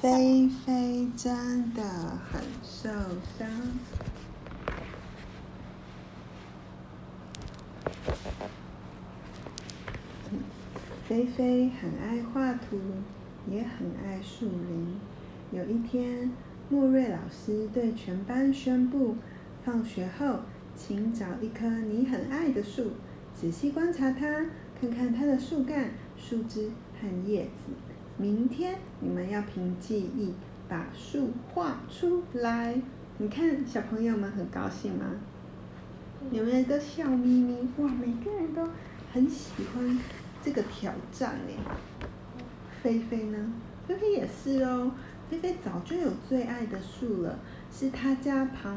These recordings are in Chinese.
菲菲真的很受伤。菲菲很爱画图，也很爱树林。有一天，莫瑞老师对全班宣布：放学后，请找一棵你很爱的树，仔细观察它，看看它的树干、树枝和叶子。明天你们要凭记忆把树画出来。你看，小朋友们很高兴吗？有没有都笑眯眯？哇，每个人都很喜欢这个挑战哎。菲菲呢？菲菲也是哦。菲菲早就有最爱的树了，是她家旁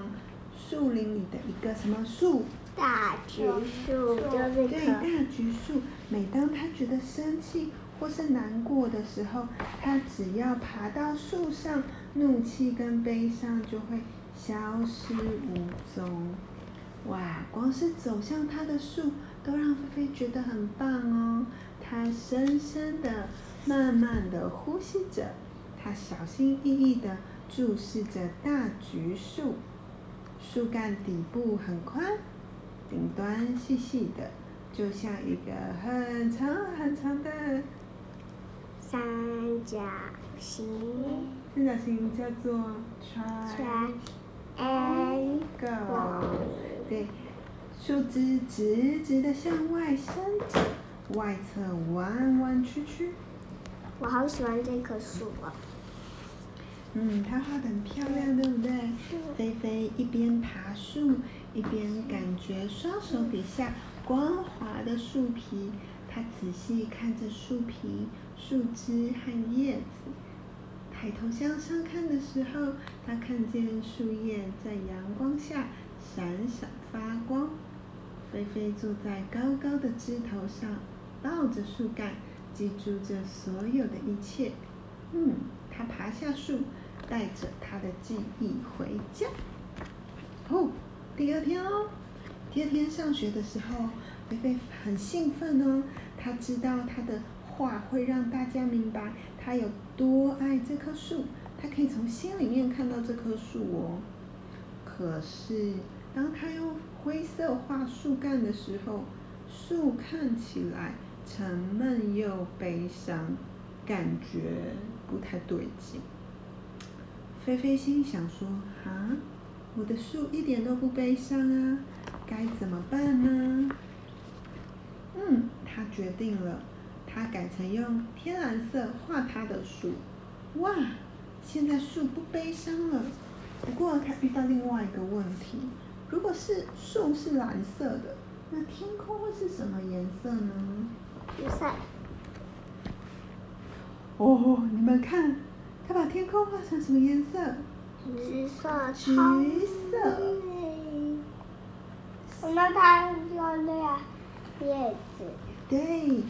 树林里的一个什么树？大橘树，就是对，大橘树。每当她觉得生气，或是难过的时候，他只要爬到树上，怒气跟悲伤就会消失无踪。哇，光是走向他的树，都让菲菲觉得很棒哦。他深深的、慢慢的呼吸着，他小心翼翼的注视着大橘树。树干底部很宽，顶端细细的，就像一个很长很长的。三角形，三角形叫做 triangle。对，树枝直直的向外伸展，外侧弯弯曲曲。我好喜欢这棵树啊！嗯，它画的很漂亮，对不对？菲菲一边爬树，一边感觉双手底下光滑的树皮。他仔细看着树皮。树枝和叶子，抬头向上看的时候，他看见树叶在阳光下闪闪发光。菲菲坐在高高的枝头上，抱着树干，记住这所有的一切。嗯，他爬下树，带着他的记忆回家。哦，第二天哦，第二天上学的时候，菲菲很兴奋哦，他知道他的。画会让大家明白他有多爱这棵树，他可以从心里面看到这棵树哦。可是，当他用灰色画树干的时候，树看起来沉闷又悲伤，感觉不太对劲。菲菲心想说：“啊，我的树一点都不悲伤啊，该怎么办呢？”决定了。他改成用天蓝色画他的树，哇！现在树不悲伤了。不过他遇到另外一个问题：如果是树是蓝色的，那天空会是什么颜色呢？橘色。哦，你们看，他把天空画成什么颜色？橘色。橘色。那它要那样叶子。对。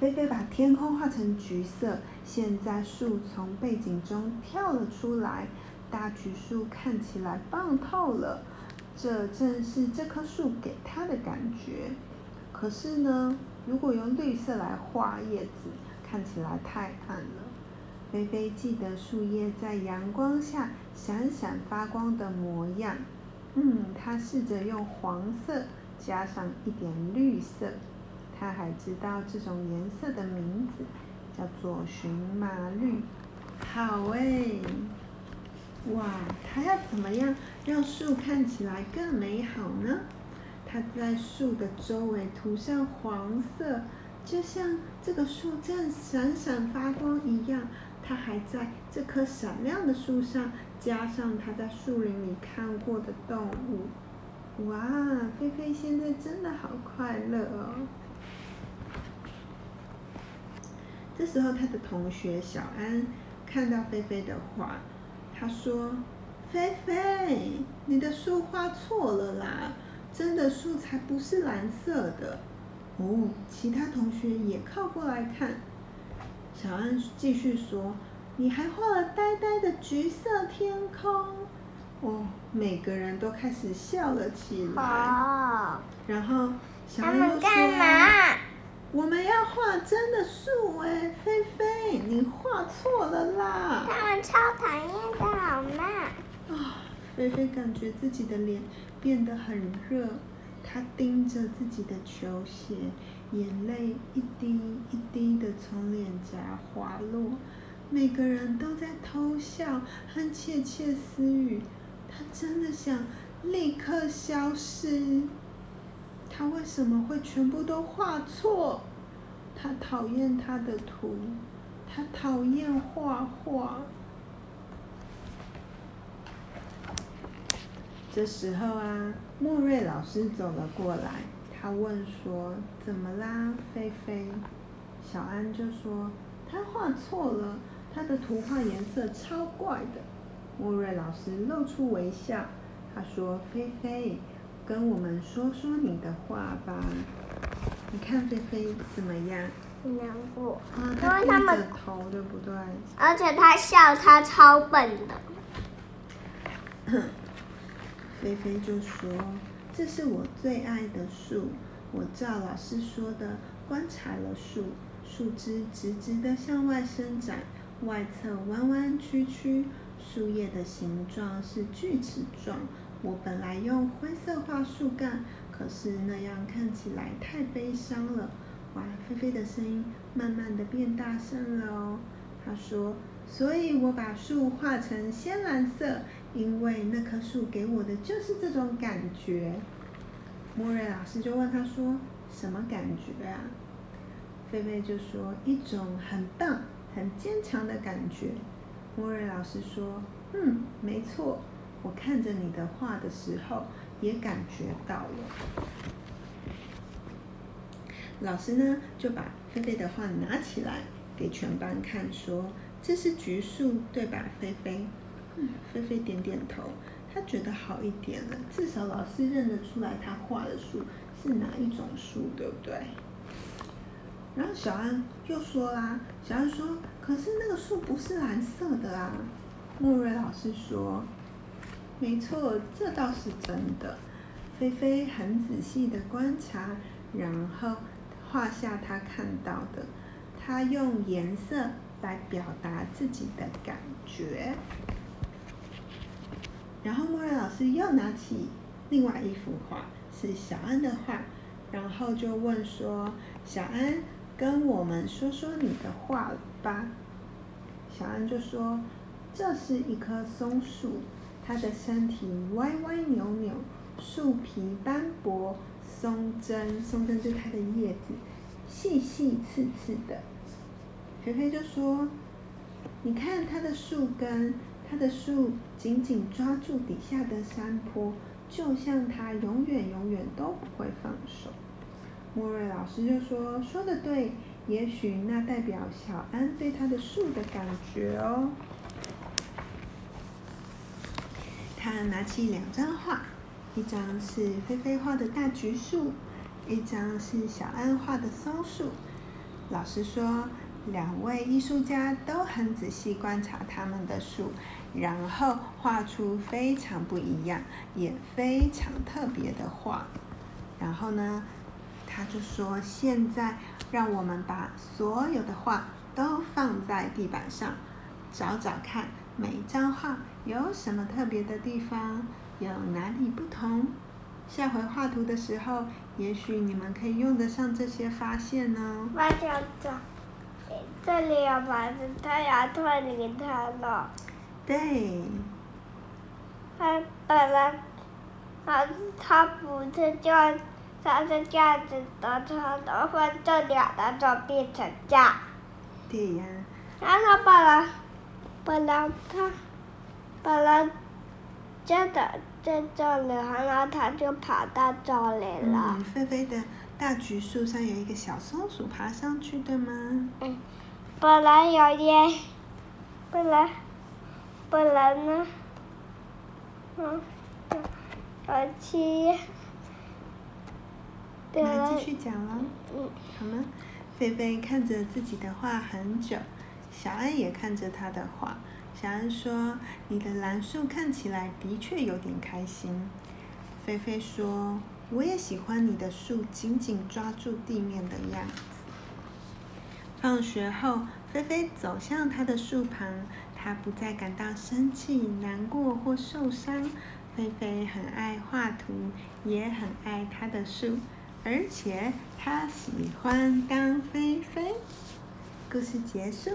菲菲把天空画成橘色，现在树从背景中跳了出来，大橘树看起来棒透了。这正是这棵树给他的感觉。可是呢，如果用绿色来画叶子，看起来太暗了。菲菲记得树叶在阳光下闪闪发光的模样。嗯，他试着用黄色加上一点绿色。他还知道这种颜色的名字叫做荨麻绿。好诶，哇，他要怎么样让树看起来更美好呢？他在树的周围涂上黄色，就像这个树正闪闪发光一样。他还在这棵闪亮的树上加上他在树林里看过的动物。哇，菲菲现在真的好快乐哦！这时候，他的同学小安看到菲菲的画，他说：“菲菲，你的树画错了啦，真的树才不是蓝色的。”哦，其他同学也靠过来看。小安继续说：“你还画了呆呆的橘色天空。”哦，每个人都开始笑了起来。好。然后小安又说：“他们干嘛？”我们要画真的树哎，菲菲，你画错了啦！他们超讨厌的，好吗？啊，菲菲感觉自己的脸变得很热，她盯着自己的球鞋，眼泪一滴一滴的从脸颊滑落。每个人都在偷笑和窃窃私语，她真的想立刻消失。他为什么会全部都画错？他讨厌他的图，他讨厌画画。这时候啊，莫瑞老师走了过来，他问说：“怎么啦，菲菲？”小安就说：“他画错了，他的图画颜色超怪的。”莫瑞老师露出微笑，他说：“菲菲。”跟我们说说你的话吧。你看菲菲怎么样？很难过。啊，他低着头，对不对？而且他笑，他超笨的。菲菲就说：“这是我最爱的树，我照老师说的观察了树，树枝直直的向外伸展，外侧弯弯曲曲，树叶的形状是锯齿状。”我本来用灰色画树干，可是那样看起来太悲伤了。哇，菲菲的声音慢慢的变大声了哦。她说：“所以我把树画成鲜蓝色，因为那棵树给我的就是这种感觉。”莫瑞老师就问她说：“什么感觉啊？”菲菲就说：“一种很棒、很坚强的感觉。”莫瑞老师说：“嗯，没错。”我看着你的画的时候，也感觉到了。老师呢，就把菲菲的画拿起来给全班看，说：“这是橘树，对吧，菲菲？”嗯，菲菲点点头，她觉得好一点了，至少老师认得出来她画的树是哪一种树，对不对？然后小安又说啦：“小安说，可是那个树不是蓝色的啊。”莫瑞老师说。没错，这倒是真的。菲菲很仔细的观察，然后画下她看到的。她用颜色来表达自己的感觉。然后莫瑞老师又拿起另外一幅画，是小安的画，然后就问说：“小安，跟我们说说你的画吧。”小安就说：“这是一棵松树。”它的身体歪歪扭扭，树皮斑驳，松针，松针就是它的叶子，细细刺刺的。菲菲就说：“你看它的树根，它的树紧紧抓住底下的山坡，就像它永远永远都不会放手。”莫瑞老师就说：“说得对，也许那代表小安对他的树的感觉哦。”他拿起两张画，一张是菲菲画的大橘树，一张是小安画的松树。老师说，两位艺术家都很仔细观察他们的树，然后画出非常不一样也非常特别的画。然后呢，他就说：“现在让我们把所有的画都放在地板上，找找看。”每一张画有什么特别的地方？有哪里不同？下回画图的时候，也许你们可以用得上这些发现呢。发现这，这里有房子，它要脱离它了。对。它本来，它它不是就，它是这样子的，它的话这两的就变成这样。对呀。然后它本来。本来它，本来真的在这里，然后它就跑到这里了。嗯，菲菲的大橘树上有一个小松鼠爬上去的吗？嗯，本来有耶，本来，本来呢，嗯，而且，那继续讲了。嗯，好吗？菲菲看着自己的画很久。小安也看着他的画。小安说：“你的蓝树看起来的确有点开心。”菲菲说：“我也喜欢你的树紧紧抓住地面的样子。”放学后，菲菲走向他的树旁，他不再感到生气、难过或受伤。菲菲很爱画图，也很爱他的树，而且他喜欢当菲菲。故事结束。